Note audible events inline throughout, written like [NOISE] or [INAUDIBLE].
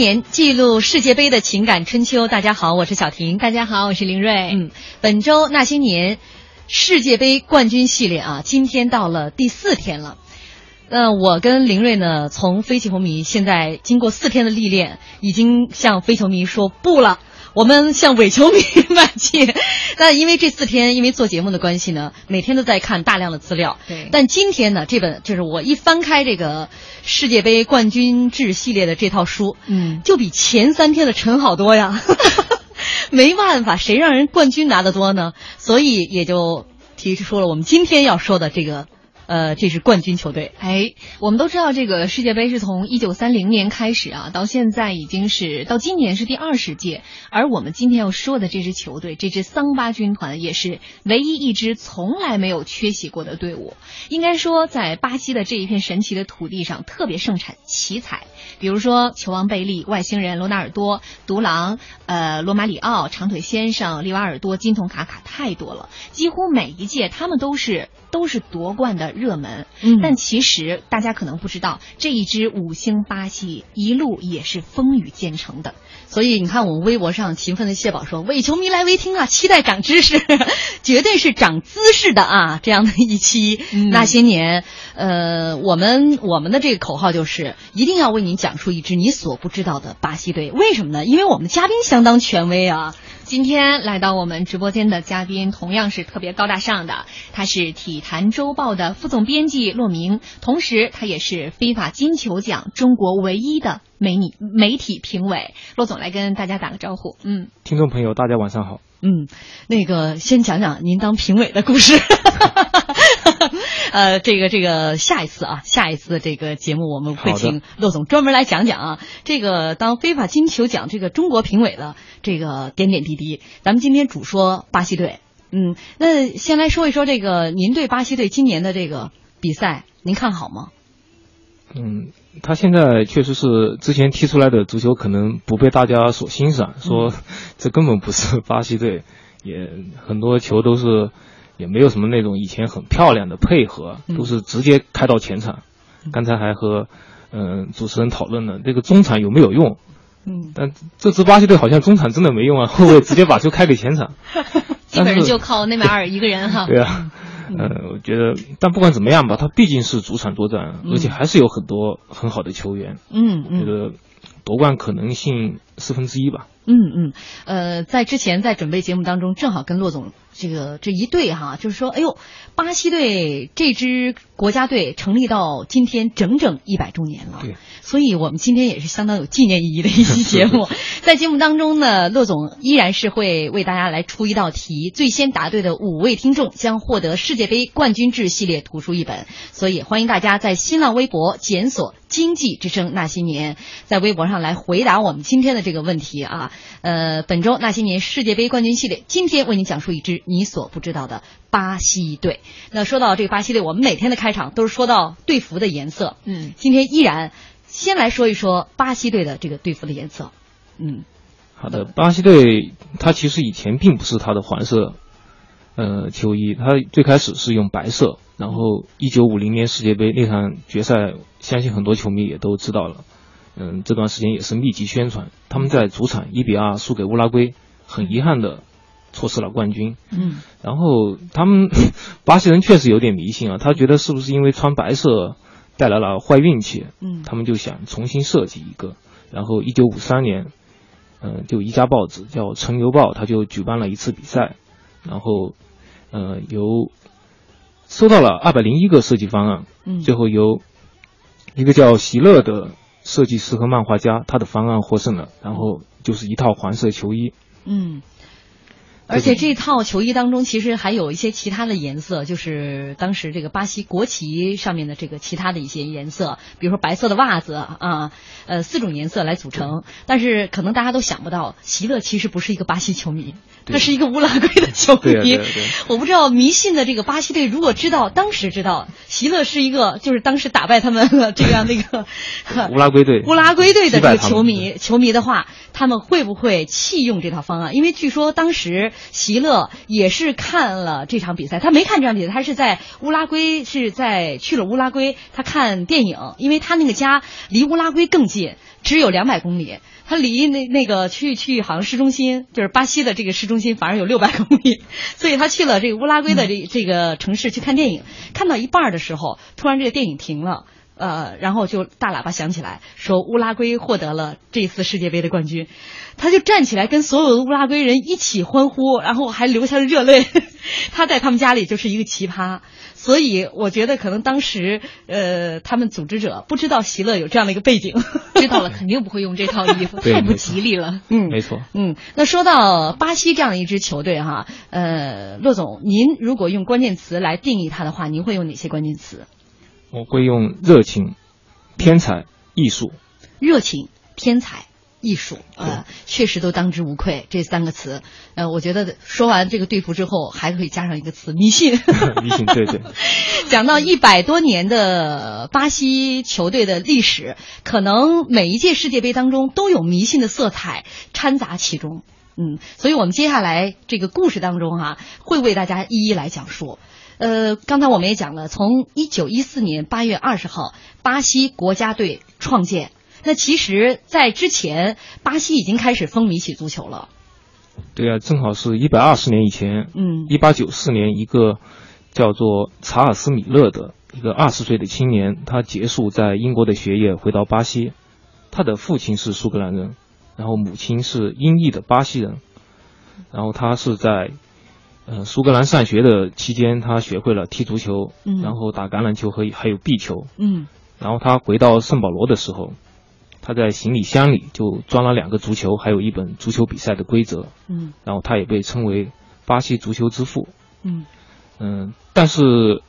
年记录世界杯的情感春秋，大家好，我是小婷，大家好，我是林睿。嗯，本周那些年世界杯冠军系列啊，今天到了第四天了。呃，我跟林睿呢，从飞球迷现在经过四天的历练，已经向飞球迷说不了。我们向伪球迷 [LAUGHS] 迈进。那因为这四天，因为做节目的关系呢，每天都在看大量的资料。对。但今天呢，这本就是我一翻开这个世界杯冠军制系列的这套书，嗯，就比前三天的沉好多呀。[LAUGHS] 没办法，谁让人冠军拿得多呢？所以也就提出了我们今天要说的这个。呃，这是冠军球队。哎，我们都知道这个世界杯是从一九三零年开始啊，到现在已经是到今年是第二十届。而我们今天要说的这支球队，这支桑巴军团也是唯一一支从来没有缺席过的队伍。应该说，在巴西的这一片神奇的土地上，特别盛产奇才，比如说球王贝利、外星人罗纳尔多、独狼、呃罗马里奥、长腿先生、利瓦尔多、金童卡卡，太多了。几乎每一届，他们都是都是夺冠的。热门，嗯，但其实大家可能不知道，这一支五星巴西一路也是风雨兼程的。所以你看，我们微博上勤奋的谢宝说：“为球迷来微听啊，期待长知识，[LAUGHS] 绝对是长姿势的啊！”这样的一期那些年，呃，我们我们的这个口号就是一定要为您讲述一支你所不知道的巴西队。为什么呢？因为我们的嘉宾相当权威啊。今天来到我们直播间的嘉宾同样是特别高大上的，他是《体坛周报》的副总编辑骆明，同时他也是非法金球奖中国唯一的美女媒体评委。骆总来跟大家打个招呼。嗯，听众朋友大家晚上好。嗯，那个先讲讲您当评委的故事。[LAUGHS] 呃，这个这个下一次啊，下一次这个节目我们会请骆总专门来讲讲啊，这个当非法金球奖这个中国评委的这个点点滴滴。咱们今天主说巴西队，嗯，那先来说一说这个您对巴西队今年的这个比赛，您看好吗？嗯，他现在确实是之前踢出来的足球可能不被大家所欣赏，说 [LAUGHS] 这根本不是巴西队，也很多球都是。也没有什么那种以前很漂亮的配合，都是直接开到前场。刚才还和嗯主持人讨论了这个中场有没有用，嗯，但这支巴西队好像中场真的没用啊，后卫直接把球开给前场，基本上就靠内马尔一个人哈。对啊，呃，我觉得，但不管怎么样吧，他毕竟是主场作战，而且还是有很多很好的球员。嗯我觉得。夺冠可能性四分之一吧。嗯嗯，呃，在之前在准备节目当中，正好跟骆总这个这一对哈，就是说，哎呦，巴西队这支国家队成立到今天整整一百周年了。对，所以我们今天也是相当有纪念意义的一期节目。[LAUGHS] 在节目当中呢，骆总依然是会为大家来出一道题，最先答对的五位听众将获得世界杯冠军制系列图书一本。所以欢迎大家在新浪微博检索“经济之声那些年”，在微博上来回答我们今天的这个问题啊。呃，本周那些年世界杯冠军系列，今天为您讲述一支你所不知道的巴西队。那说到这个巴西队，我们每天的开场都是说到队服的颜色，嗯，今天依然先来说一说巴西队的这个队服的颜色。嗯，好的，巴西队它其实以前并不是它的黄色，呃，球衣，它最开始是用白色，然后一九五零年世界杯那场决赛，相信很多球迷也都知道了。嗯，这段时间也是密集宣传，他们在主场一比二输给乌拉圭，很遗憾的错失了冠军。嗯，然后他们巴西人确实有点迷信啊，他觉得是不是因为穿白色带来了坏运气？嗯他们就想重新设计一个。然后一九五三年，嗯、就一家报纸叫《城邮报》，他就举办了一次比赛，然后，呃，由收到了二百零一个设计方案，嗯最后由一个叫席勒的设计师和漫画家，他的方案获胜了，然后就是一套黄色球衣。嗯。而且这套球衣当中，其实还有一些其他的颜色，就是当时这个巴西国旗上面的这个其他的一些颜色，比如说白色的袜子啊，呃，四种颜色来组成。但是可能大家都想不到，席勒其实不是一个巴西球迷，他是一个乌拉圭的球迷。啊啊啊我不知道迷信的这个巴西队，如果知道当时知道席勒是一个，就是当时打败他们了这样的一个 [LAUGHS] 乌拉圭队，[LAUGHS] 乌拉圭队的这个球迷球迷的话，他们会不会弃用这套方案？因为据说当时席勒也是看了这场比赛，他没看这场比赛，他是在乌拉圭是在去了乌拉圭，他看电影，因为他那个家离乌拉圭更近，只有两百公里。他离那那个去去好像市中心，就是巴西的这个市中心，反而有六百公里，所以他去了这个乌拉圭的这这个城市去看电影，看到一半儿的时候，突然这个电影停了。呃，然后就大喇叭响起来，说乌拉圭获得了这次世界杯的冠军，他就站起来跟所有的乌拉圭人一起欢呼，然后还流下了热泪。[LAUGHS] 他在他们家里就是一个奇葩，所以我觉得可能当时呃，他们组织者不知道席勒有这样的一个背景，[LAUGHS] 知道了肯定不会用这套衣服，太不吉利了。嗯，没错。嗯，那说到巴西这样的一支球队哈，呃，骆总，您如果用关键词来定义它的话，您会用哪些关键词？我会用热情、天才、艺术。热情、天才、艺术，呃，确实都当之无愧这三个词。呃，我觉得说完这个队服之后，还可以加上一个词——迷信。[LAUGHS] 迷信，对对。[LAUGHS] 讲到一百多年的巴西球队的历史，可能每一届世界杯当中都有迷信的色彩掺杂其中。嗯，所以我们接下来这个故事当中哈、会为大家一一来讲述。呃，刚才我们也讲了，从一九一四年八月二十号，巴西国家队创建。那其实，在之前，巴西已经开始风靡起足球了。对啊，正好是一百二十年以前，嗯一八九四年，一个叫做查尔斯·米勒的一个二十岁的青年，他结束在英国的学业，回到巴西。他的父亲是苏格兰人，然后母亲是英裔的巴西人。然后他是在呃苏格兰上学的期间，他学会了踢足球，嗯然后打橄榄球和还有壁球。嗯然后他回到圣保罗的时候，他在行李箱里就装了两个足球，还有一本足球比赛的规则。嗯然后他也被称为巴西足球之父。嗯嗯，但是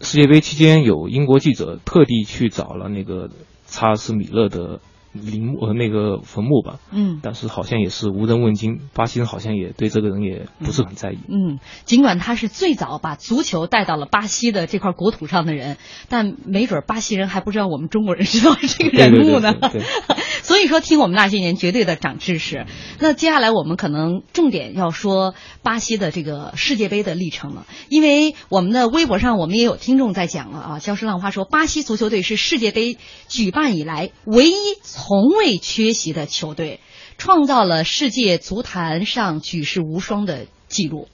世界杯期间有英国记者特地去找了那个查尔斯·米勒的陵墓呃那个坟墓吧，嗯。但是好像也是无人问津，巴西人好像也对这个人也不是很在意。嗯，尽管他是最早把足球带到了巴西的这块国土上的人，但没准巴西人还不知道我们中国人知道这个人物呢。对对对对 [LAUGHS] 所以说，听我们那些年绝对的长知识。那接下来我们可能重点要说巴西的这个世界杯的历程了，因为我们的微博上我们也有听众在讲了啊。消失浪花说，巴西足球队是世界杯举办以来唯一从未缺席的球队，创造了世界足坛上举世无双的记录。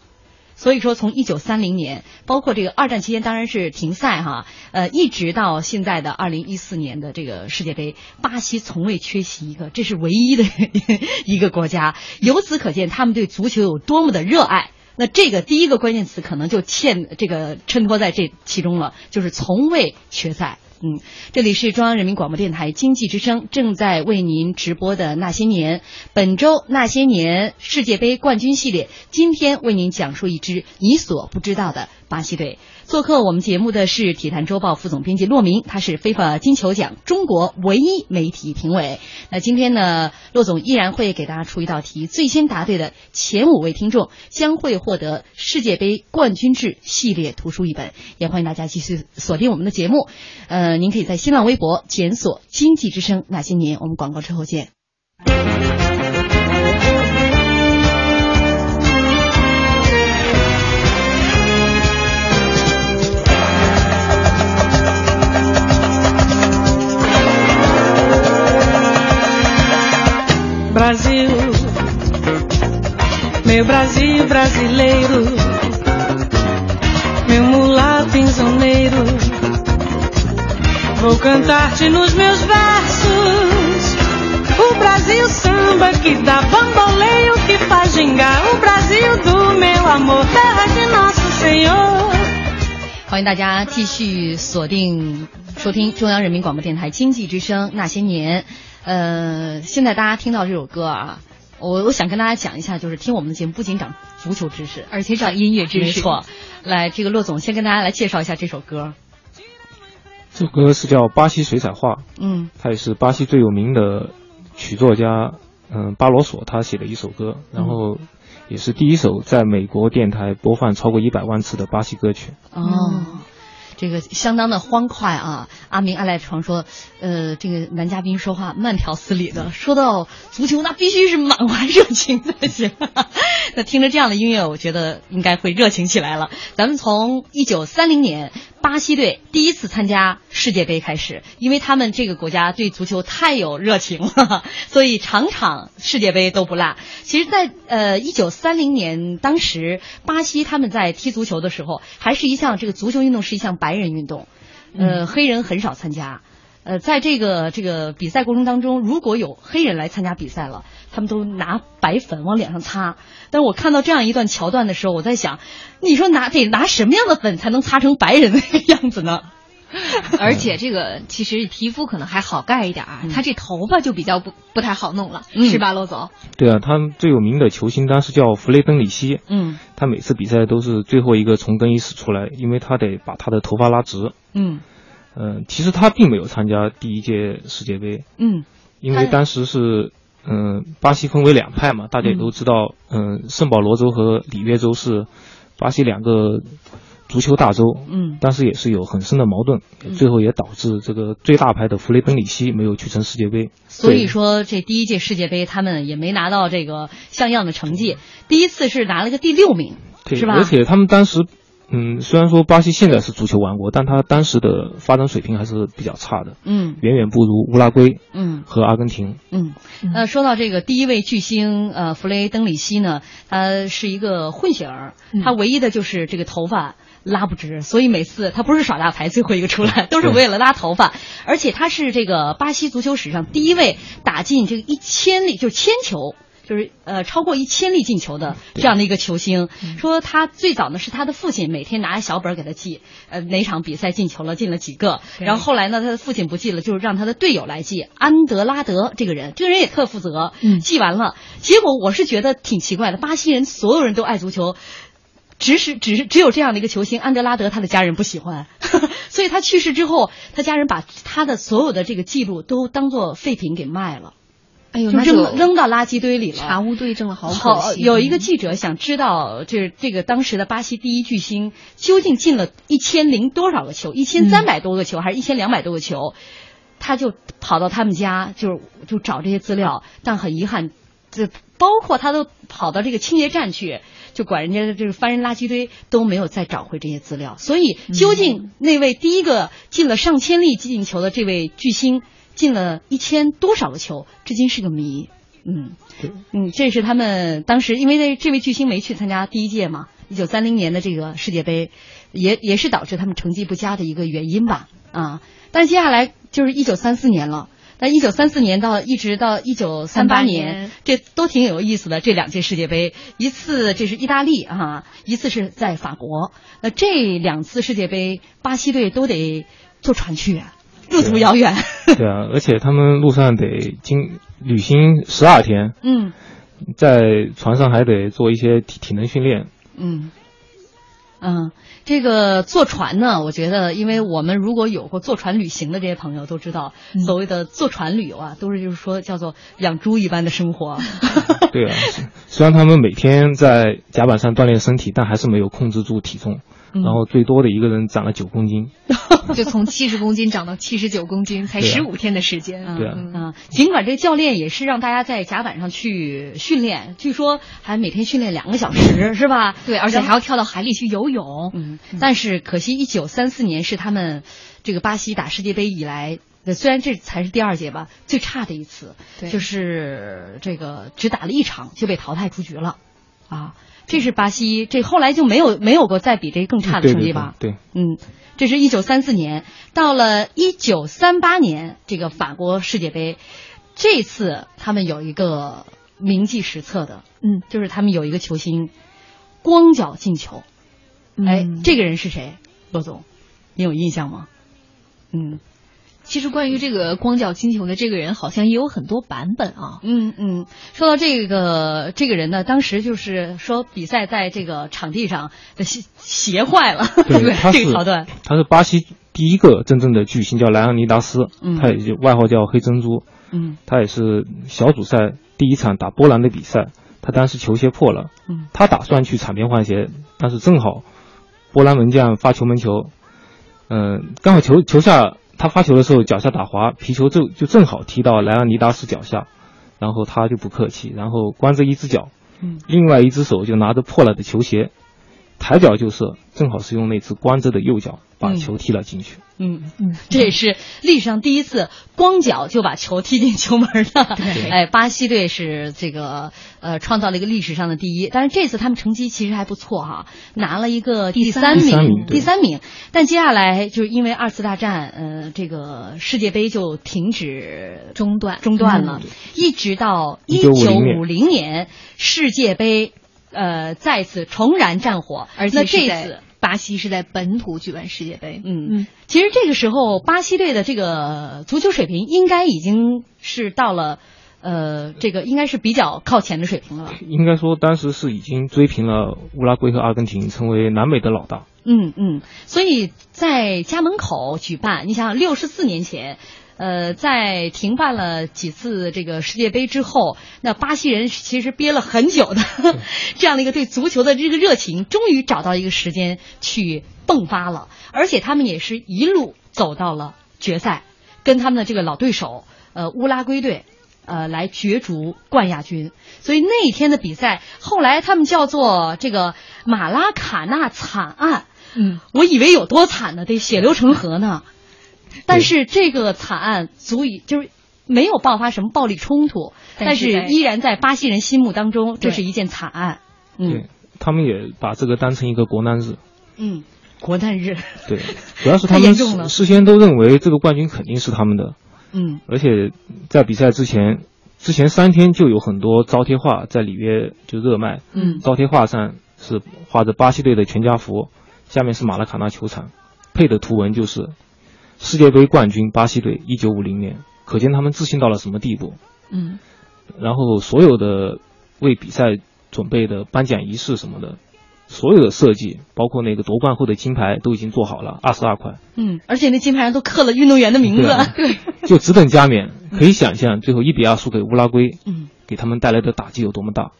所以说，从一九三零年，包括这个二战期间，当然是停赛哈，呃，一直到现在的二零一四年的这个世界杯，巴西从未缺席一个，这是唯一的 [LAUGHS] 一个国家。由此可见，他们对足球有多么的热爱。那这个第一个关键词可能就嵌这个衬托在这其中了，就是从未缺赛。嗯，这里是中央人民广播电台经济之声正在为您直播的那些年，本周那些年世界杯冠军系列，今天为您讲述一支你所不知道的巴西队。做客我们节目的是《体坛周报》副总编辑骆明，他是非法金球奖中国唯一媒体评委。那今天呢，骆总依然会给大家出一道题，最先答对的前五位听众将会获得世界杯冠军制系列图书一本。也欢迎大家继续锁定我们的节目。呃，您可以在新浪微博检索“经济之声那些年”。我们广告之后见。Brasil, meu Brasil brasileiro, meu mulato insoneiro, vou cantar-te nos meus versos. O Brasil samba que dá bamboleio, que faz gingar o Brasil do meu amor, terra de nosso Senhor. 欢迎大家继续锁定收听中央人民广播电台经济之声那些年。 呃，现在大家听到这首歌啊，我我想跟大家讲一下，就是听我们的节目不仅长足球知识，而且长音乐知识。没错，来，这个骆总先跟大家来介绍一下这首歌。这首歌是叫《巴西水彩画》，嗯，它也是巴西最有名的曲作家，嗯，巴罗索他写的一首歌，然后也是第一首在美国电台播放超过一百万次的巴西歌曲。哦。这个相当的欢快啊！阿明爱赖床说，呃，这个男嘉宾说话慢条斯理的，说到足球那必须是满怀热情才行。[LAUGHS] 那听着这样的音乐，我觉得应该会热情起来了。咱们从一九三零年。巴西队第一次参加世界杯开始，因为他们这个国家对足球太有热情了，所以场场世界杯都不落。其实，在呃一九三零年，当时巴西他们在踢足球的时候，还是一项这个足球运动是一项白人运动，呃，黑人很少参加。呃，在这个这个比赛过程当中，如果有黑人来参加比赛了，他们都拿白粉往脸上擦。但是我看到这样一段桥段的时候，我在想，你说拿得拿什么样的粉才能擦成白人的那个样子呢？[LAUGHS] 而且这个其实皮肤可能还好盖一点儿，他这头发就比较不不太好弄了，是吧，罗总？对啊，他最有名的球星当时叫弗雷登里希，嗯，他每次比赛都是最后一个从更衣室出来，因为他得把他的头发拉直，嗯。嗯，其实他并没有参加第一届世界杯。嗯，因为当时是，嗯，巴西分为两派嘛，大家也都知道，嗯，圣保罗州和里约州是巴西两个足球大州。嗯，当时也是有很深的矛盾，最后也导致这个最大牌的弗雷本里希没有去成世界杯。所以说，这第一届世界杯他们也没拿到这个像样的成绩，第一次是拿了个第六名，是吧？而且他们当时。嗯，虽然说巴西现在是足球王国，但他当时的发展水平还是比较差的。嗯，远远不如乌拉圭。嗯，和阿根廷。嗯，呃，说到这个第一位巨星，呃，弗雷登里希呢，他是一个混血儿，他唯一的就是这个头发拉不直，所以每次他不是耍大牌最后一个出来，都是为了拉头发。而且他是这个巴西足球史上第一位打进这个一千粒，就是铅球。就是呃超过一千粒进球的这样的一个球星，说他最早呢是他的父亲每天拿着小本给他记，呃哪场比赛进球了进了几个，然后后来呢他的父亲不记了，就是让他的队友来记，安德拉德这个人，这个人也特负责，记完了，结果我是觉得挺奇怪的，巴西人所有人都爱足球，只是只是只有这样的一个球星安德拉德他的家人不喜欢，[LAUGHS] 所以他去世之后，他家人把他的所有的这个记录都当做废品给卖了。哎呦，就扔扔到垃圾堆里了。查无对证了，好好。有一个记者想知道，就是这个当时的巴西第一巨星究竟进了一千零多少个球？一千三百多个球，还是一千两百多个球？他就跑到他们家，就就找这些资料。但很遗憾，这包括他都跑到这个清洁站去，就管人家这个翻人垃圾堆，都没有再找回这些资料。所以，究竟那位第一个进了上千粒进球的这位巨星？进了一千多少个球，至今是个谜。嗯，嗯，这是他们当时因为那这位巨星没去参加第一届嘛，一九三零年的这个世界杯，也也是导致他们成绩不佳的一个原因吧。啊，但是接下来就是一九三四年了。但一九三四年到一直到一九三八年，这都挺有意思的。这两届世界杯，一次这是意大利啊，一次是在法国。那这两次世界杯，巴西队都得坐船去，路途遥远。对啊，[LAUGHS] 而且他们路上得经旅行十二天，嗯，在船上还得做一些体体能训练。嗯，嗯。这个坐船呢，我觉得，因为我们如果有过坐船旅行的这些朋友都知道，所谓的坐船旅游啊，都是就是说叫做养猪一般的生活。对啊，虽然他们每天在甲板上锻炼身体，但还是没有控制住体重。然后最多的一个人长了九公斤，[LAUGHS] 就从七十公斤长到七十九公斤，才十五天的时间。对啊，啊，尽管这个教练也是让大家在甲板上去训练，据说还每天训练两个小时，是吧？对，而且还要跳到海里去游泳。嗯，但是可惜，一九三四年是他们这个巴西打世界杯以来，虽然这才是第二届吧，最差的一次，就是这个只打了一场就被淘汰出局了，啊。这是巴西，这后来就没有没有过再比这更差的成绩吧？对，嗯，这是一九三四年，到了一九三八年，这个法国世界杯，这次他们有一个铭记史册的，嗯，就是他们有一个球星光脚进球，哎，这个人是谁？罗总，你有印象吗？嗯。其实关于这个光脚金球的这个人，好像也有很多版本啊。嗯嗯，说到这个这个人呢，当时就是说比赛在这个场地上的鞋鞋坏了，[LAUGHS] 对不对？这个桥段，他是巴西第一个真正的巨星，叫莱昂尼达斯，他也就外号叫黑珍珠。嗯，他也是小组赛第一场打波兰的比赛，他当时球鞋破了，嗯，他打算去场边换鞋，但是正好波兰门将发球门球，嗯，刚好球球下。他发球的时候脚下打滑，皮球就就正好踢到莱昂尼达斯脚下，然后他就不客气，然后光着一只脚，嗯，另外一只手就拿着破了的球鞋，抬脚就射，正好是用那只光着的右脚把球踢了进去。嗯。嗯，这也是历史上第一次光脚就把球踢进球门的。哎，巴西队是这个呃创造了一个历史上的第一，但是这次他们成绩其实还不错哈，拿了一个第三名，第三名。但接下来就是因为二次大战，呃，这个世界杯就停止中断中断了，一直到一九五零年世界杯呃再次重燃战火，而且这次。巴西是在本土举办世界杯，嗯嗯，其实这个时候巴西队的这个足球水平应该已经是到了，呃，这个应该是比较靠前的水平了。应该说当时是已经追平了乌拉圭和阿根廷，成为南美的老大。嗯嗯，所以在家门口举办，你想想六十四年前。呃，在停办了几次这个世界杯之后，那巴西人其实憋了很久的 [LAUGHS] 这样的一个对足球的这个热情，终于找到一个时间去迸发了，而且他们也是一路走到了决赛，跟他们的这个老对手呃乌拉圭队呃来角逐冠亚军。所以那一天的比赛，后来他们叫做这个马拉卡纳惨案。嗯，我以为有多惨呢，得血流成河呢。但是这个惨案足以就是没有爆发什么暴力冲突，但是依然在巴西人心目当中，这是一件惨案。嗯，他们也把这个当成一个国难日。嗯，国难日。对，[LAUGHS] 主要是他们事先都认为这个冠军肯定是他们的。嗯，而且在比赛之前，之前三天就有很多招贴画在里约就热卖。嗯，招贴画上是画着巴西队的全家福，下面是马拉卡纳球场，配的图文就是。世界杯冠军巴西队，一九五零年，可见他们自信到了什么地步。嗯，然后所有的为比赛准备的颁奖仪式什么的，所有的设计，包括那个夺冠后的金牌都已经做好了，二十二块。嗯，而且那金牌上都刻了运动员的名字。对，[LAUGHS] 就只等加冕。可以想象，最后一比二输给乌拉圭，嗯，给他们带来的打击有多么大。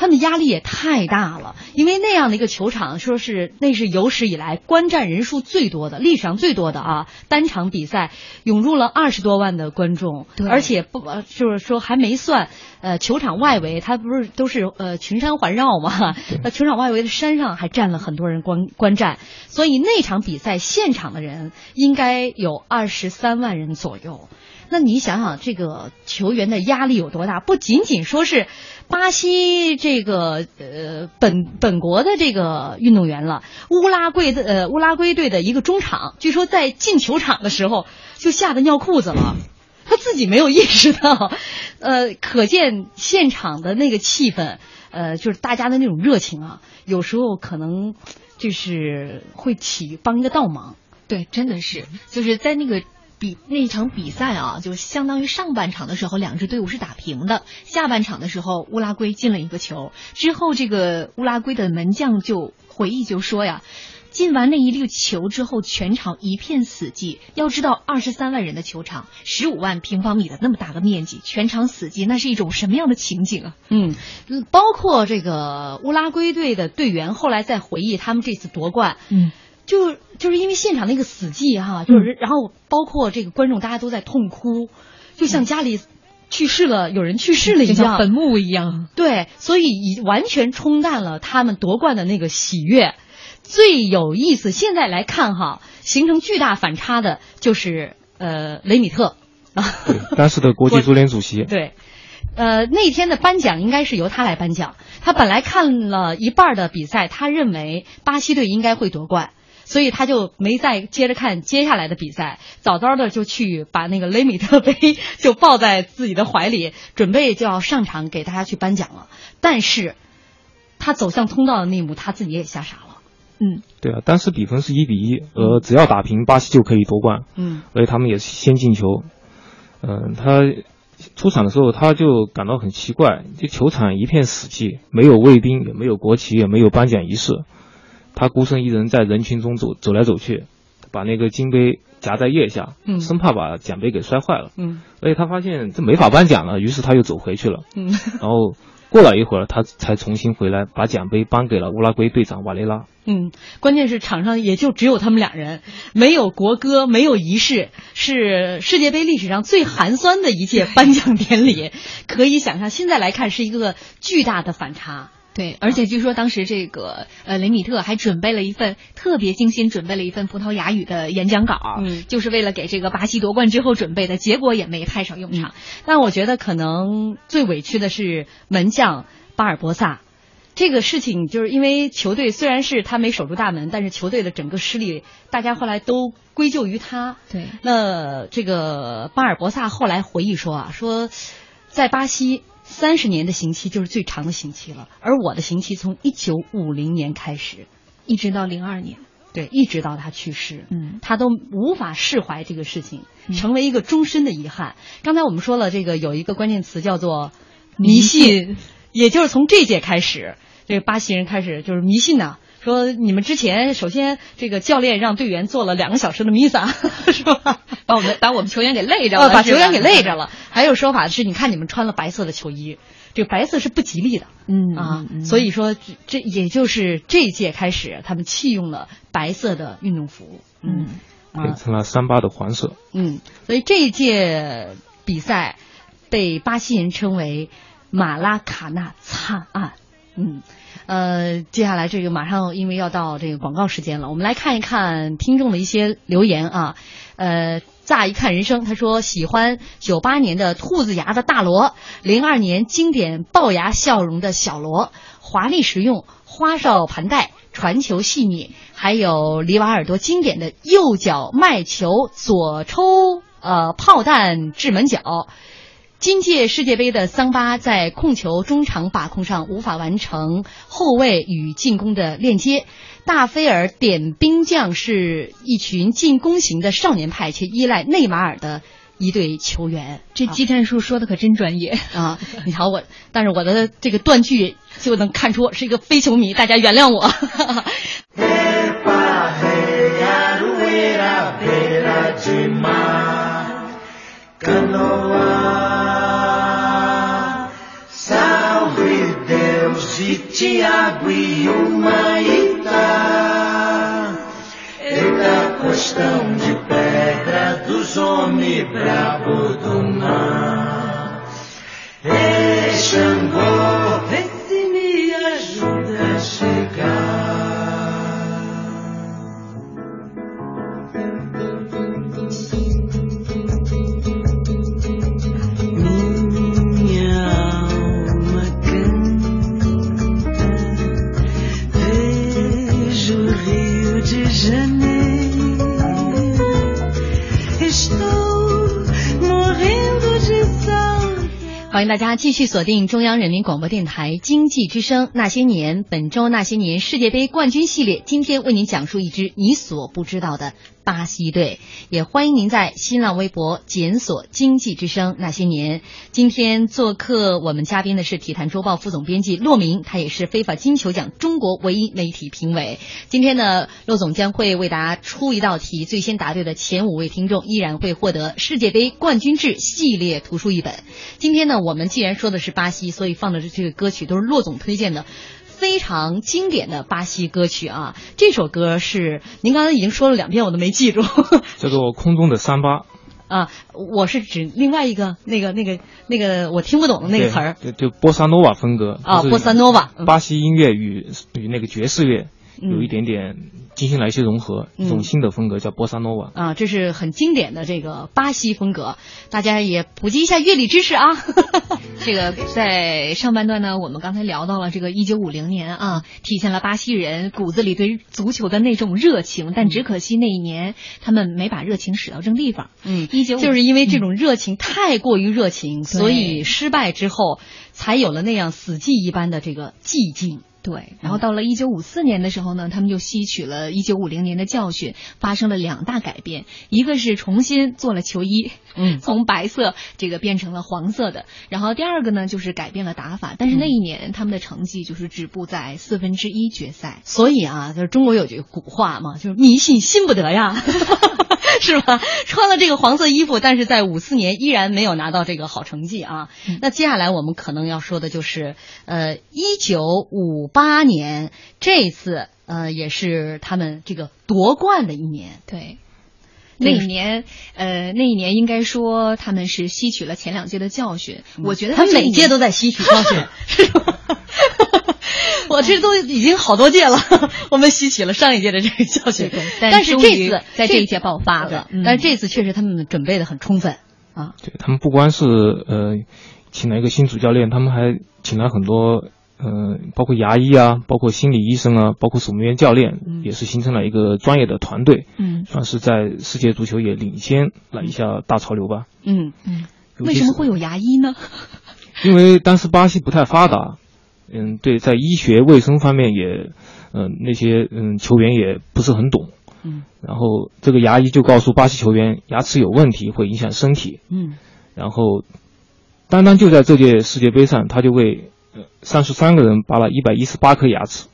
他们压力也太大了，因为那样的一个球场，说是那是有史以来观战人数最多的，历史上最多的啊，单场比赛涌入了二十多万的观众，而且不就是说还没算，呃，球场外围它不是都是呃群山环绕嘛，那球场外围的山上还站了很多人观观战，所以那场比赛现场的人应该有二十三万人左右。那你想想，这个球员的压力有多大？不仅仅说是巴西这个呃本本国的这个运动员了，乌拉圭的呃乌拉圭队的一个中场，据说在进球场的时候就吓得尿裤子了。他自己没有意识到，呃，可见现场的那个气氛，呃，就是大家的那种热情啊，有时候可能就是会起帮一个倒忙。对，真的是，就是在那个比那场比赛啊，就相当于上半场的时候，两支队伍是打平的，下半场的时候乌拉圭进了一个球，之后这个乌拉圭的门将就回忆就说呀。进完那一粒球之后，全场一片死寂。要知道，二十三万人的球场，十五万平方米的那么大个面积，全场死寂，那是一种什么样的情景啊？嗯，包括这个乌拉圭队的队员后来在回忆他们这次夺冠，嗯，就就是因为现场那个死寂哈，就是然后包括这个观众大家都在痛哭，就像家里去世了，有人去世了一样，坟墓一样。对，所以已完全冲淡了他们夺冠的那个喜悦。最有意思，现在来看哈，形成巨大反差的就是呃雷米特啊，当时的国际 [LAUGHS] 足联主席。对，呃那天的颁奖应该是由他来颁奖。他本来看了一半的比赛，他认为巴西队应该会夺冠，所以他就没再接着看接下来的比赛，早早的就去把那个雷米特杯就抱在自己的怀里，准备就要上场给大家去颁奖了。但是，他走向通道的那一幕，他自己也吓傻了。嗯，对啊，当时比分是一比一，呃，只要打平，巴西就可以夺冠。嗯，所以他们也是先进球。嗯，他出场的时候他就感到很奇怪，这球场一片死寂，没有卫兵，也没有国旗，也没有颁奖仪式。他孤身一人在人群中走走来走去，把那个金杯夹在腋下，嗯，生怕把奖杯给摔坏了。嗯，而且他发现这没法颁奖了，于是他又走回去了。嗯，[LAUGHS] 然后。过了一会儿，他才重新回来，把奖杯颁给了乌拉圭队长瓦雷拉。嗯，关键是场上也就只有他们俩人，没有国歌，没有仪式，是世界杯历史上最寒酸的一届颁奖典礼。可以想象，现在来看是一个巨大的反差。对，而且据说当时这个呃雷米特还准备了一份特别精心准备了一份葡萄牙语的演讲稿，嗯，就是为了给这个巴西夺冠之后准备的，结果也没派上用场。但我觉得可能最委屈的是门将巴尔博萨，这个事情就是因为球队虽然是他没守住大门，但是球队的整个失利，大家后来都归咎于他。对，那这个巴尔博萨后来回忆说啊，说在巴西。三十年的刑期就是最长的刑期了，而我的刑期从一九五零年开始，一直到零二年，对，一直到他去世，嗯，他都无法释怀这个事情，成为一个终身的遗憾。刚才我们说了，这个有一个关键词叫做迷信，也就是从这届开始，这个巴西人开始就是迷信呐。说你们之前首先这个教练让队员做了两个小时的弥撒，[LAUGHS] 是吧？把我们把我们球员给累着了，把球员给累着了。还有说法是，你看你们穿了白色的球衣，这个白色是不吉利的，嗯啊，所以说这也就是这一届开始，他们弃用了白色的运动服，嗯，变成了三八的黄色，嗯，所以这一届比赛被巴西人称为马拉卡纳惨案，嗯。呃，接下来这个马上因为要到这个广告时间了，我们来看一看听众的一些留言啊。呃，乍一看人生，他说喜欢九八年的兔子牙的大罗，零二年经典龅牙笑容的小罗，华丽实用，花哨盘带，传球细腻，还有里瓦尔多经典的右脚迈球左抽呃炮弹掷门脚。今届世界杯的桑巴在控球、中场把控上无法完成后卫与进攻的链接。大菲尔点兵将是一群进攻型的少年派，且依赖内马尔的一队球员。这技战术说的可真专业啊！你瞧我，但是我的这个断句就能看出是一个非球迷，大家原谅我。Tiago e uma Ita. Eita, costão de pedra dos homens brabo do mar. 欢迎大家继续锁定中央人民广播电台经济之声《那些年》本周《那些年世界杯冠军系列》，今天为您讲述一支你所不知道的巴西队。也欢迎您在新浪微博检索“经济之声那些年”。今天做客我们嘉宾的是体坛周报副总编辑骆明，他也是非法金球奖中国唯一媒体评委。今天呢，骆总将会为大家出一道题，最先答对的前五位听众依然会获得世界杯冠军制系列图书一本。今天呢，我们既然说的是巴西，所以放的这个歌曲都是骆总推荐的。非常经典的巴西歌曲啊！这首歌是您刚才已经说了两遍，我都没记住 [LAUGHS] 叫做空中的三八。啊！我是指另外一个那个那个那个我听不懂的那个词儿对，就波萨诺瓦风格啊，波萨诺瓦。嗯巴西音乐与与那个爵士乐嗯有一点点进行了一些融合，嗯一种新的风格叫波萨诺瓦。啊，这是很经典的这个巴西风格，大家也普及一下乐理知识啊。[LAUGHS] 这个在上半段呢，我们刚才聊到了这个一九五零年啊，体现了巴西人骨子里对足球的那种热情，但只可惜那一年他们没把热情使到正地方。嗯，一九就是因为这种热情太过于热情，所以失败之后才有了那样死寂一般的这个寂静。对，然后到了一九五四年的时候呢，他们就吸取了一九五零年的教训，发生了两大改变，一个是重新做了球衣，嗯从白色这个变成了黄色的，然后第二个呢就是改变了打法，但是那一年他们的成绩就是止步在四分之一决赛。所以啊，就是中国有句古话嘛，就是迷信信不得呀，[LAUGHS] [LAUGHS] 是吧？穿了这个黄色衣服，但是在五四年依然没有拿到这个好成绩啊。嗯那接下来我们可能要说的就是，呃，一九五八年这一次，呃，也是他们这个夺冠的一年。对。这个那一年，呃，那一年应该说他们是吸取了前两届的教训。我觉得他们每届都在吸取教训，[LAUGHS] 是吧？我这都已经好多届了，[LAUGHS] 我们吸取了上一届的这个教训，但是这次在这一届爆发了。嗯但是这次确实他们准备的很充分啊。对他们不光是呃请了一个新主教练，他们还请了很多呃包括牙医啊，包括心理医生啊，包括守门员教练，嗯也是形成了一个专业的团队，嗯算是在世界足球也领先了一下大潮流吧。嗯嗯，为什么会有牙医呢？[LAUGHS] 因为当时巴西不太发达，嗯，对，在医学卫生方面也，嗯、那些嗯球员也不是很懂，嗯然后这个牙医就告诉巴西球员，牙齿有问题会影响身体，嗯然后，单单就在这届世界杯上，他就为三十三个人拔了一百一十八颗牙齿，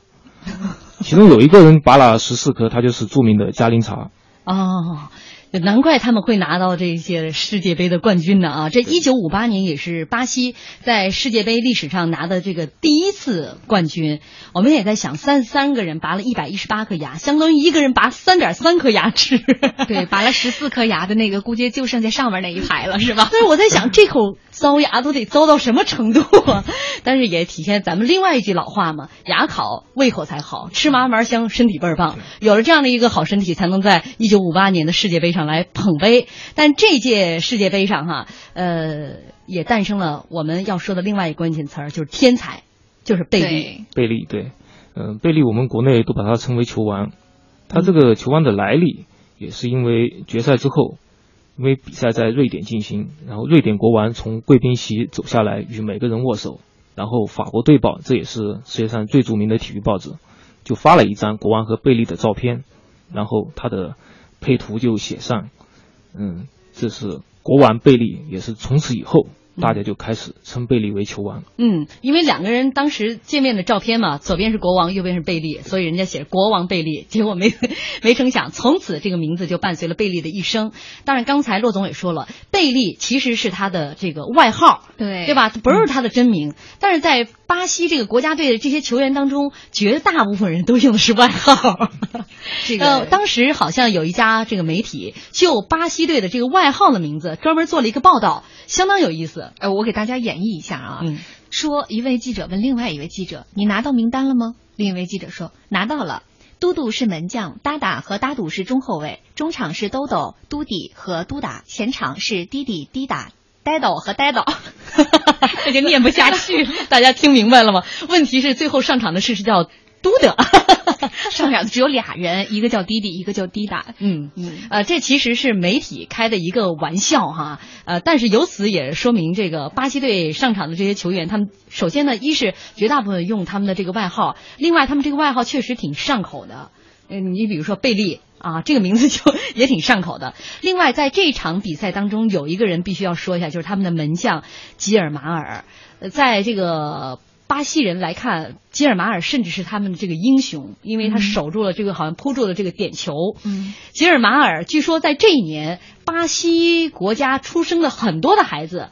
其中有一个人拔了十四颗，他就是著名的嘉陵茶。哦。难怪他们会拿到这些世界杯的冠军呢啊！这一九五八年也是巴西在世界杯历史上拿的这个第一次冠军。我们也在想，三十三个人拔了一百一十八颗牙，相当于一个人拔三点三颗牙齿。对，拔了十四颗牙的那个，估计就剩下上面那一排了，是吧？[LAUGHS] 所以我在想，这口糟牙都得糟到什么程度啊？[LAUGHS] 但是也体现咱们另外一句老话嘛：牙好，胃口才好，吃嘛嘛香，身体倍儿棒。有了这样的一个好身体，才能在一九五八年的世界杯上来捧杯。但这届世界杯上哈，呃，也诞生了我们要说的另外一个关键词儿，就是天才，就是贝利。贝利，对，嗯、贝利我们国内都把他称为球王，他这个球王的来历也是因为决赛之后，因为比赛在瑞典进行，然后瑞典国王从贵宾席走下来与每个人握手，然后法国队报，这也是世界上最著名的体育报纸，就发了一张国王和贝利的照片，然后他的配图就写上，嗯，这是国王贝利，也是从此以后大家就开始称贝利为球王。嗯，因为两个人当时见面的照片嘛，左边是国王，右边是贝利，所以人家写国王贝利。结果没没成想，从此这个名字就伴随了贝利的一生。当然，刚才骆总也说了，贝利其实是他的这个外号，对对吧？不是他的真名。但是在巴西这个国家队的这些球员当中，绝大部分人都用的是外号。[LAUGHS] 这个呃，当时好像有一家这个媒体就巴西队的这个外号的名字专门做了一个报道，相当有意思。呃，我给大家演绎一下啊。嗯说一位记者问另外一位记者：“你拿到名单了吗？”另一位记者说：“拿到了。”嘟嘟是门将，哒哒和哒嘟是中后卫，中场是兜兜、嘟迪和嘟达，前场是滴滴、滴答、呆斗和呆斗。[LAUGHS] 这就念不下去了。大家听明白了吗？问题是最后上场的是是叫都德，[LAUGHS] 上场的只有俩人，一个叫迪迪，一个叫迪达。嗯嗯呃，这其实是媒体开的一个玩笑哈，呃，但是由此也说明这个巴西队上场的这些球员，他们首先呢，一是绝大部分用他们的这个外号，另外他们这个外号确实挺上口的。嗯，你比如说贝利啊，这个名字就 [LAUGHS] 也挺上口的。另外，在这场比赛当中，有一个人必须要说一下，就是他们的门将吉尔马尔。呃，在这个巴西人来看，吉尔马尔甚至是他们的这个英雄，因为他守住了这个好像扑住了这个点球。嗯，吉尔马尔据说在这一年，巴西国家出生的很多的孩子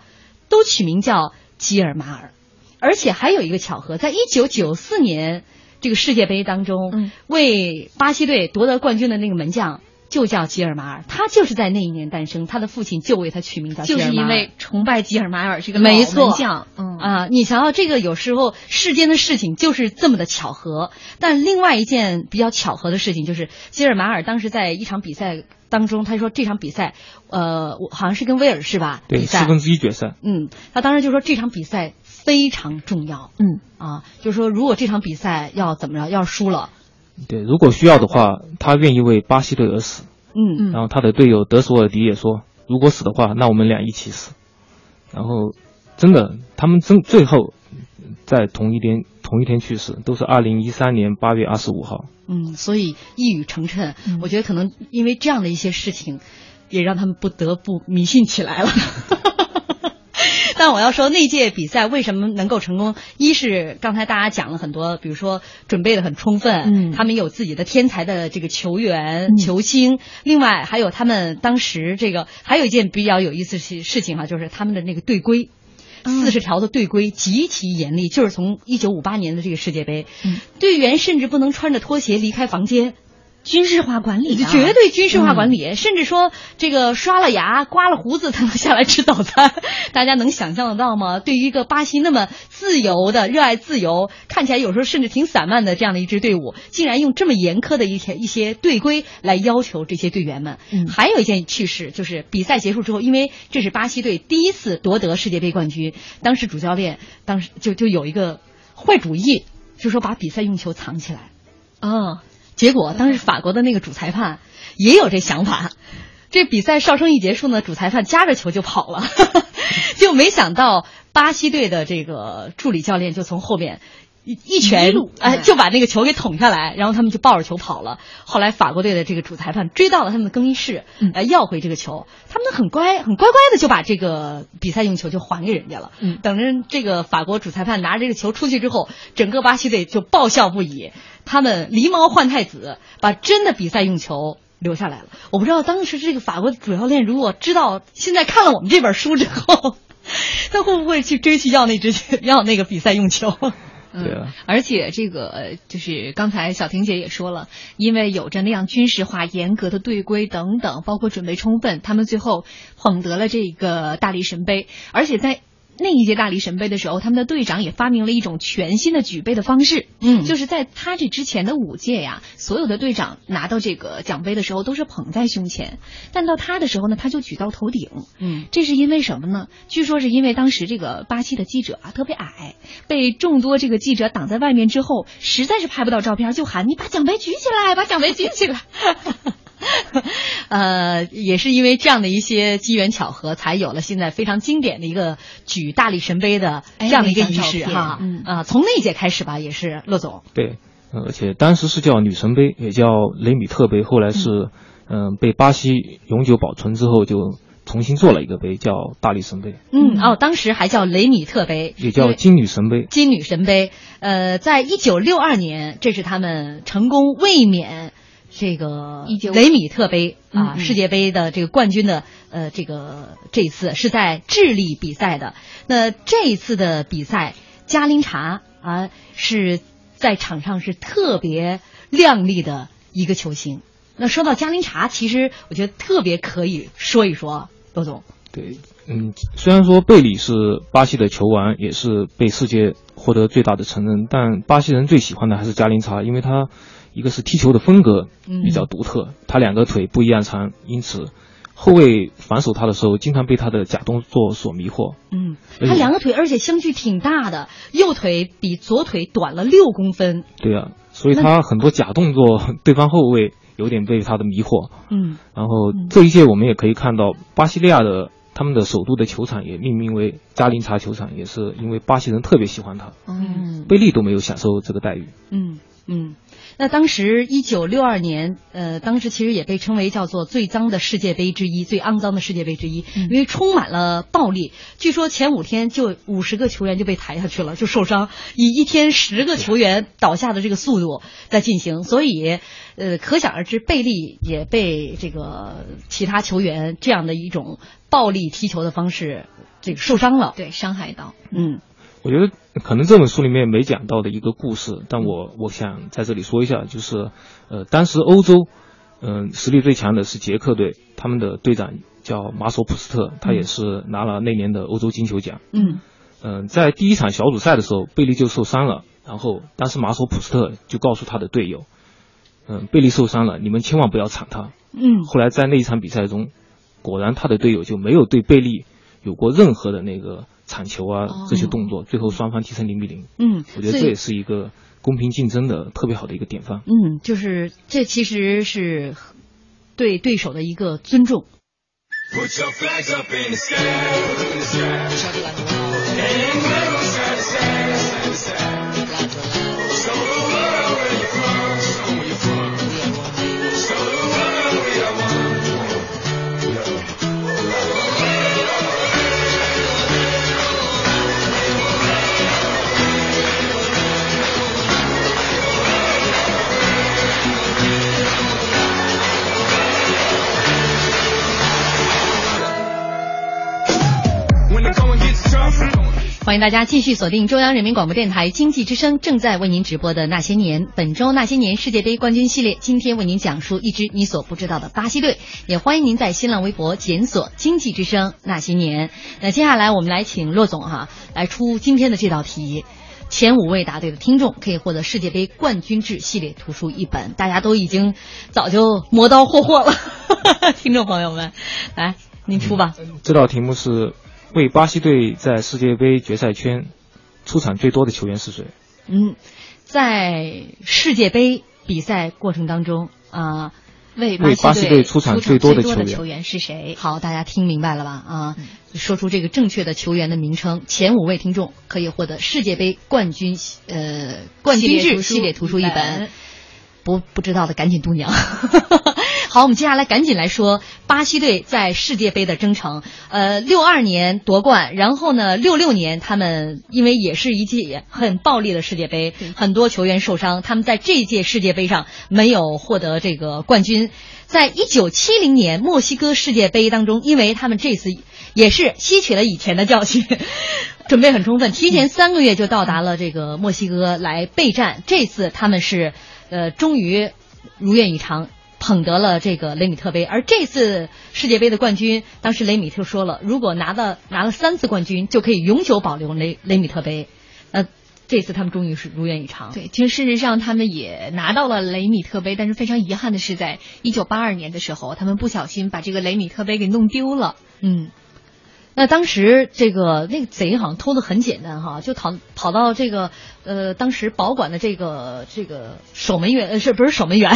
都取名叫吉尔马尔，而且还有一个巧合，在一九九四年这个世界杯当中，嗯。为巴西队夺得冠军的那个门将就叫吉尔马尔，他就是在那一年诞生，他的父亲就为他取名叫吉尔马尔。就是因为崇拜吉尔马尔这个没老错门将，嗯啊，你想想这个有时候世间的事情就是这么的巧合。但另外一件比较巧合的事情就是，吉尔马尔当时在一场比赛当中，他说这场比赛，呃，我好像是跟威尔士吧对，四分之一决赛。嗯，他当时就说这场比赛非常重要嗯啊，就是说如果这场比赛要怎么着，要输了，对，如果需要的话，他愿意为巴西队而死。嗯嗯然后他的队友德索尔迪也说，如果死的话，那我们俩一起死。然后，真的，他们真最后在同一天同一天去世，都是二零一三年八月二十五号。嗯，所以一语成谶，嗯我觉得可能因为这样的一些事情，也让他们不得不迷信起来了。[LAUGHS] 但我要说，那届比赛为什么能够成功？一是刚才大家讲了很多，比如说准备的很充分，嗯他们有自己的天才的这个球员、嗯球星，另外还有他们当时这个还有一件比较有意思的事事情哈、就是他们的那个队规。嗯四十条的队规极其严厉，就是从一九五八年的这个世界杯，嗯队员甚至不能穿着拖鞋离开房间，军事化管理啊，绝对军事化管理，甚至说这个刷了牙、刮了胡子才能下来吃早餐，大家能想象得到吗？对于一个巴西那么自由的、热爱自由，看起来有时候甚至挺散漫的这样的一支队伍，竟然用这么严苛的一些一些队规来要求这些队员们。嗯还有一件趣事就是比赛结束之后，因为这是巴西队第一次夺得世界杯冠军，当时主教练当时就就有一个坏主意，就说把比赛用球藏起来。啊，结果当时法国的那个主裁判也有这想法，这比赛哨声一结束呢，主裁判夹着球就跑了，[LAUGHS] 就没想到巴西队的这个助理教练就从后面。一一拳，哎，嗯就把那个球给捅下来，然后他们就抱着球跑了。后来法国队的这个主裁判追到了他们的更衣室，嗯来要回这个球。他们很乖，很乖乖的就把这个比赛用球就还给人家了。嗯等着这个法国主裁判拿着这个球出去之后，整个巴西队就爆笑不已。他们狸猫换太子，把真的比赛用球留下来了。我不知道当时这个法国的主教练如果知道现在看了我们这本书之后，[LAUGHS] 他会不会去追去要那支要那个比赛用球？[LAUGHS] 对啊嗯，而且这个呃就是刚才小婷姐也说了，因为有着那样军事化、严格的队规等等，包括准备充分，他们最后捧得了这个大力神杯，而且在。那一届大力神杯的时候，他们的队长也发明了一种全新的举杯的方式，嗯就是在他这之前的五届呀，所有的队长拿到这个奖杯的时候都是捧在胸前，但到他的时候呢，他就举到头顶，嗯这是因为什么呢？据说是因为当时这个巴西的记者啊特别矮，被众多这个记者挡在外面之后，实在是拍不到照片，就喊你把奖杯举起来，把奖杯举起来。[LAUGHS] [LAUGHS] 呃，也是因为这样的一些机缘巧合，才有了现在非常经典的一个举大力神杯的这哎样的一个仪式哈。嗯啊，从那一届开始吧，也是骆总。对，呃而且当时是叫女神杯，也叫雷米特杯，后来是嗯、被巴西永久保存之后，就重新做了一个杯，叫大力神杯，嗯，哦，当时还叫雷米特杯，也叫金女神杯。金女神杯。呃，在一九六二年，这是他们成功卫冕这个19雷米特杯啊、世界杯的这个冠军的呃这个这一次是在智利比赛的。那这一次的比赛，加林查啊是在场上是特别亮丽的一个球星。那说到加林查，其实我觉得特别可以说一说，罗总。对，嗯，虽然说贝里是巴西的球王，也是被世界获得最大的承认，但巴西人最喜欢的还是加林查，因为他一个是踢球的风格嗯比较独特，他两个腿不一样长，因此后卫防守他的时候，经常被他的假动作所迷惑。嗯，他两个腿而且相距挺大的，右腿比左腿短了六公分。对啊，所以他很多假动作，对方后卫有点被他的迷惑。嗯然后这一届我们也可以看到，巴西利亚的他们的首都的球场也命名为加林查球场，也是因为巴西人特别喜欢他。嗯贝利都没有享受这个待遇。嗯嗯。那当时一九六二年，呃，当时其实也被称为叫做最脏的世界杯之一，最肮脏的世界杯之一，因为充满了暴力。据说前五天就五十个球员就被抬下去了，就受伤，以一天十个球员倒下的这个速度在进行，所以，呃，可想而知，贝利也被这个其他球员这样的一种暴力踢球的方式，这个受伤了。对，伤害到。嗯我觉得可能这本书里面没讲到的一个故事，但我我想在这里说一下，就是呃，当时欧洲嗯、实力最强的是捷克队，他们的队长叫马索普斯特，他也是拿了那年的欧洲金球奖。嗯嗯、在第一场小组赛的时候，贝利就受伤了，然后当时马索普斯特就告诉他的队友，嗯、贝利受伤了，你们千万不要铲他。嗯后来在那一场比赛中，果然他的队友就没有对贝利有过任何的那个铲球啊、哦这些动作，最后双方踢成零比零。嗯，我觉得这也是一个公平竞争的特别好的一个典范。嗯，就是这其实是对对手的一个尊重。欢迎大家继续锁定中央人民广播电台经济之声正在为您直播的《那些年》，本周《那些年》世界杯冠军系列，今天为您讲述一支你所不知道的巴西队。也欢迎您在新浪微博检索“经济之声那些年”。那接下来我们来请骆总哈来出今天的这道题。前五位答对的听众可以获得世界杯冠军制系列图书一本，大家都已经早就磨刀霍霍了。听众朋友们，来您出吧。这道题目是为巴西队在世界杯决赛圈出场最多的球员是谁？嗯，在世界杯比赛过程当中啊、为为巴西队出场场最多的的球员球员是谁？好，大家听明白了吧？啊，说出这个正确的球员的名称，前五位听众可以获得世界杯冠军呃冠军制系列图书一本。不不知道的赶紧度娘。[LAUGHS] 好，我们接下来赶紧来说巴西队在世界杯的征程。呃，六二年夺冠，然后呢，六六年他们因为也是一届很暴力的世界杯，很多球员受伤，他们在这届世界杯上没有获得这个冠军。在一九七零年墨西哥世界杯当中，因为他们这次也是吸取了以前的教训，[LAUGHS] 准备很充分，提前三个月就到达了这个墨西哥来备战。这次他们是呃，终于如愿以偿。捧得了这个雷米特杯，而这次世界杯的冠军，当时雷米特说了，如果拿到拿了三次冠军，就可以永久保留雷雷米特杯。呃，这次他们终于是如愿以偿。对，其实事实上他们也拿到了雷米特杯，但是非常遗憾的是，在一九八二年的时候，他们不小心把这个雷米特杯给弄丢了。嗯，那当时这个那个贼好像偷的很简单哈，就跑跑到这个呃当时保管的这个这个守门员呃是不是守门员，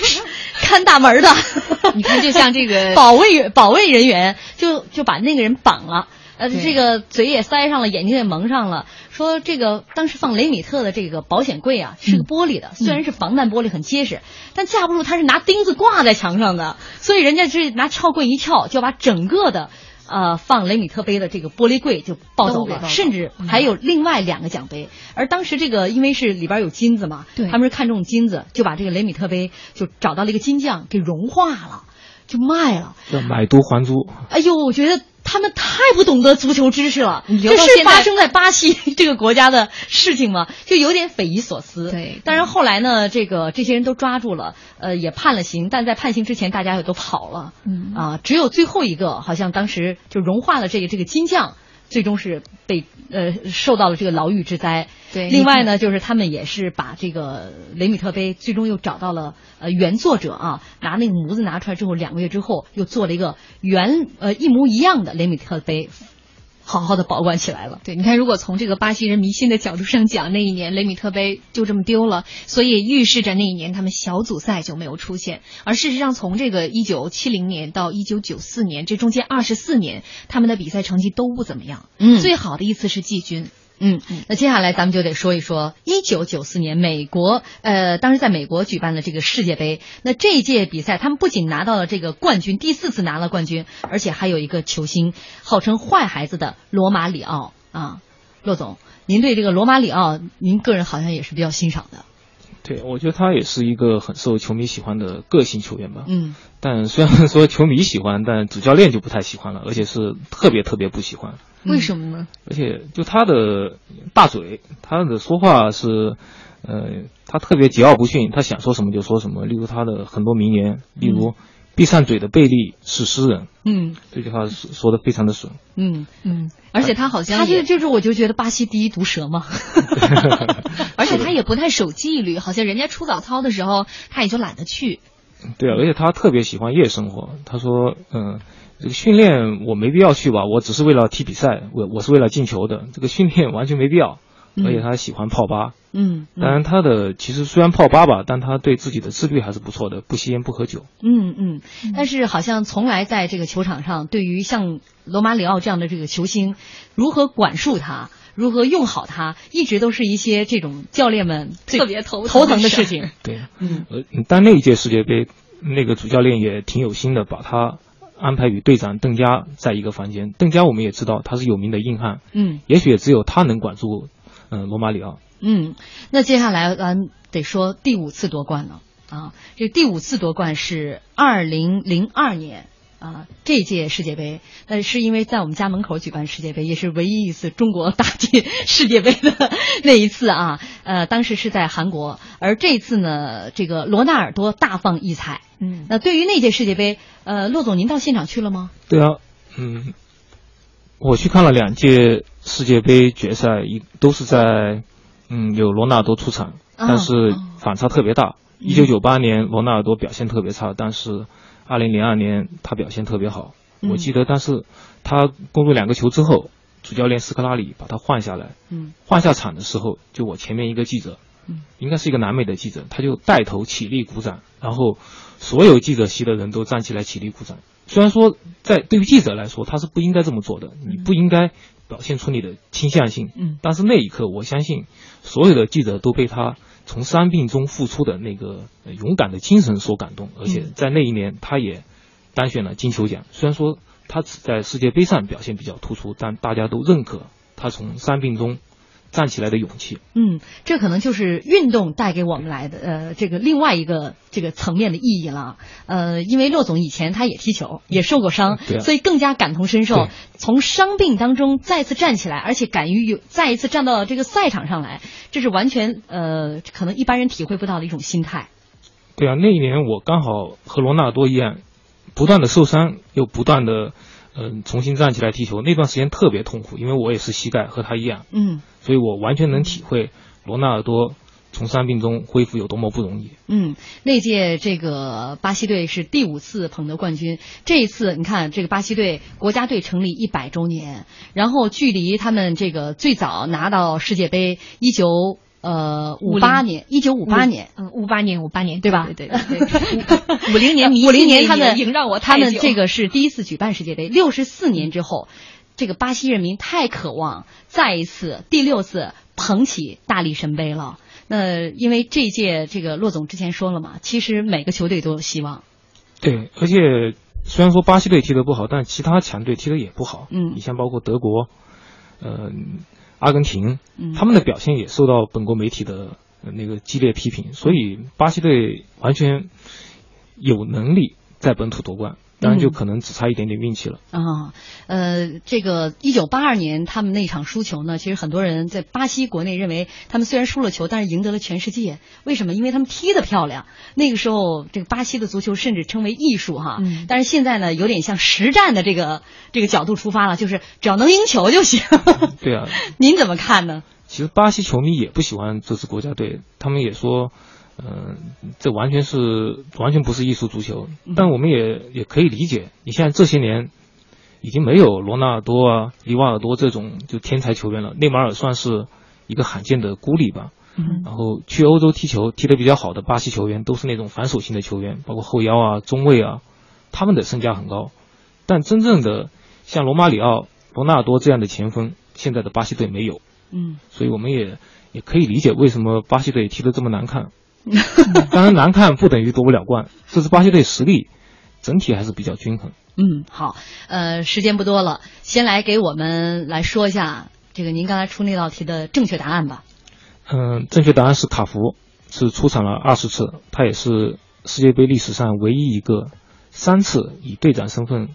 [LAUGHS] 看大门的，[LAUGHS] 你看就像这个 [LAUGHS] 保卫员保卫人员就就把那个人绑了。呃，这个嘴也塞上了，眼睛也蒙上了。说这个当时放雷米特的这个保险柜啊，是个玻璃的，虽然是防弹玻璃，很结实，但架不住他是拿钉子挂在墙上的，所以人家是拿撬棍一撬，就把整个的呃放雷米特杯的这个玻璃柜就抱走了，甚至还有另外两个奖杯。而当时这个因为是里边有金子嘛，对。他们是看中金子，就把这个雷米特杯就找到了一个金匠给融化了，就卖了。要买椟还珠。哎呦，我觉得他们太不懂得足球知识了。这是发生在巴西 [LAUGHS] 这个国家的事情吗？就有点匪夷所思。对当然后来呢，这个这些人都抓住了，呃，也判了刑，但在判刑之前，大家也都跑了。嗯啊，只有最后一个，好像当时就融化了这个这个金匠。最终是被呃受到了这个牢狱之灾。对另外呢，就是他们也是把这个雷米特杯最终又找到了呃原作者啊，拿那个模子拿出来之后，两个月之后又做了一个原呃一模一样的雷米特杯，好好的保管起来了。对，你看，如果从这个巴西人迷信的角度上讲，那一年雷米特杯就这么丢了，所以预示着那一年他们小组赛就没有出现。而事实上，从这个一九七零年到一九九四年这中间二十四年，他们的比赛成绩都不怎么样。嗯最好的一次是季军。嗯，那接下来咱们就得说一说，一九九四年美国，呃，当时在美国举办的这个世界杯。那这一届比赛，他们不仅拿到了这个冠军，第四次拿了冠军，而且还有一个球星，号称坏孩子的罗马里奥啊。骆总，您对这个罗马里奥，您个人好像也是比较欣赏的。对，我觉得他也是一个很受球迷喜欢的个性球员吧。嗯但虽然说球迷喜欢，但主教练就不太喜欢了，而且是特别特别不喜欢。为什么呢？而且就他的大嘴，他的说话是，呃，他特别桀骜不驯，他想说什么就说什么。例如他的很多名言，例如“闭上嘴的贝利是诗人嗯”，这句话说说的非常的损。嗯，嗯，而且他好像他，这就是我就觉得巴西第一毒蛇嘛。[LAUGHS] [LAUGHS] 而且他也不太守纪律，好像人家出早操的时候，他也就懒得去。对啊，而且他特别喜欢夜生活。他说，嗯、这个训练我没必要去吧，我只是为了踢比赛，我我是为了进球的，这个训练完全没必要。而且他喜欢泡吧，嗯当然他的其实虽然泡吧吧，但他对自己的自律还是不错的，不吸烟不喝酒。嗯嗯，但是好像从来在这个球场上，对于像罗马里奥这样的这个球星，如何管束他，如何用好他，一直都是一些这种教练们特别头疼头疼的事情。对，嗯呃，但那一届世界杯，那个主教练也挺有心的，把他安排与队长邓加在一个房间。邓加我们也知道他是有名的硬汉，嗯也许也只有他能管住，嗯、罗马里奥。嗯，那接下来咱得说第五次夺冠了啊！这第五次夺冠是二零零二年。啊，这届世界杯，那是因为在我们家门口举办世界杯，也是唯一一次中国打进 [LAUGHS] 世界杯的那一次啊。呃，当时是在韩国，而这次呢，这个罗纳尔多大放异彩。嗯，那对于那届世界杯，呃，骆总您到现场去了吗？对啊，嗯，我去看了两届世界杯决赛，一都是在，嗯，有罗纳尔多出场，哦但是哦反差特别大。一九九八年罗纳尔多表现特别差，但是二零零二年他表现特别好。嗯。我记得，但是他攻入两个球之后，主教练斯科拉里把他换下来，嗯。换下场的时候，就我前面一个记者，嗯。应该是一个南美的记者，他就带头起立鼓掌，然后所有记者席的人都站起来起立鼓掌。虽然说在对于记者来说他是不应该这么做的，你不应该表现出你的倾向性，嗯。但是那一刻，我相信所有的记者都被他从伤病中复出的那个呃勇敢的精神所感动，而且嗯。在那一年，他也当选了金球奖。虽然说他只在世界杯上表现比较突出，但大家都认可他从伤病中站起来的勇气。嗯，这可能就是运动带给我们来的呃这个另外一个这个层面的意义了。呃，因为骆总以前他也踢球，也受过伤，所以更加感同身受。从伤病当中再次站起来，而且敢于有再一次站到这个赛场上来，这是完全呃可能一般人体会不到的一种心态。对啊，那一年我刚好和罗纳尔多一样，不断的受伤，又不断的嗯、重新站起来踢球。那段时间特别痛苦，因为我也是膝盖和他一样，嗯所以我完全能体会罗纳尔多从伤病中恢复有多么不容易。嗯，那届这个巴西队是第五次捧得冠军。这一次，你看这个巴西队国家队成立一百周年，然后距离他们这个最早拿到世界杯一九呃五八年，一九五八年。嗯，五八年，五八年，对吧对对对对，五零年五零年他们也萦绕我他们这个是第一次举办世界杯，六十四年之后，这个巴西人民太渴望再一次第六次捧起大力神杯了。那因为这一届这个骆总之前说了嘛，其实每个球队都有希望。对，而且虽然说巴西队踢得不好，但其他强队踢得也不好。嗯你像包括德国，呃，阿根廷，嗯他们的表现也受到本国媒体的、呃那个激烈批评，所以巴西队完全有能力在本土夺冠。当然就可能只差一点点运气了。啊，呃，这个一九八二年他们那场输球呢，其实很多人在巴西国内认为他们虽然输了球，但是赢得了全世界。为什么？因为他们踢得漂亮。那个时候，这个巴西的足球甚至称为艺术哈。嗯但是现在呢，有点像实战的这个这个角度出发了，就是只要能赢球就行。对啊，[LAUGHS] 您怎么看呢？其实巴西球迷也不喜欢这支国家队，他们也说，嗯、这完全是完全不是艺术足球。但我们也也可以理解，你现在这些年已经没有罗纳尔多啊、里瓦尔多这种就天才球员了，内马尔算是一个罕见的孤立吧。嗯然后去欧洲踢球踢得比较好的巴西球员都是那种反手型的球员，包括后腰啊、中卫啊，他们的身价很高。但真正的像罗马里奥、罗纳尔多这样的前锋，现在的巴西队没有。嗯所以我们也也可以理解为什么巴西队踢得这么难看。[LAUGHS] 当然，难看不等于夺不了冠，这是巴西队实力整体还是比较均衡。嗯，好，呃，时间不多了，先来给我们来说一下这个您刚才出那道题的正确答案吧。嗯，正确答案是卡福，是出场了二十次，他也是世界杯历史上唯一一个三次以队长身份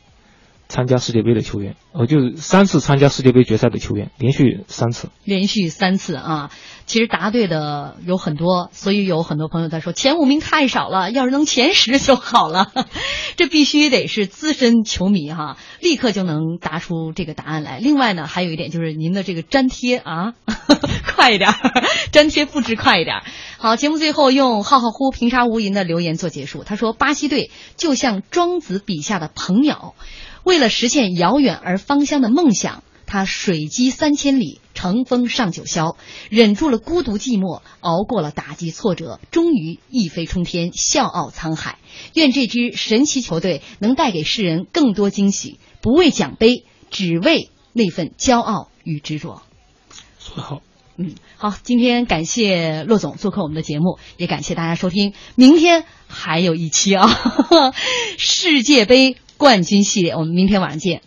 参加世界杯的球员，呃，就三次参加世界杯决赛的球员，连续三次。连续三次啊！其实答对的有很多，所以有很多朋友在说前五名太少了，要是能前十就好了。[LAUGHS] 这必须得是资深球迷哈，立刻就能答出这个答案来。另外呢，还有一点就是您的这个粘贴啊，[LAUGHS] 快一点，粘贴复制快一点。好，节目最后用浩浩乎平沙无垠的留言做结束。他说，巴西队就像庄子笔下的鹏鸟，为了实现遥远而芳香的梦想。他水击三千里，乘风上九霄，忍住了孤独寂寞，熬过了打击挫折，终于一飞冲天，笑傲沧海。愿这支神奇球队能带给世人更多惊喜，不为奖杯，只为那份骄傲与执着。说得好，嗯，好，今天感谢骆总做客我们的节目，也感谢大家收听。明天还有一期啊，[LAUGHS] 世界杯冠军系列，我们明天晚上见。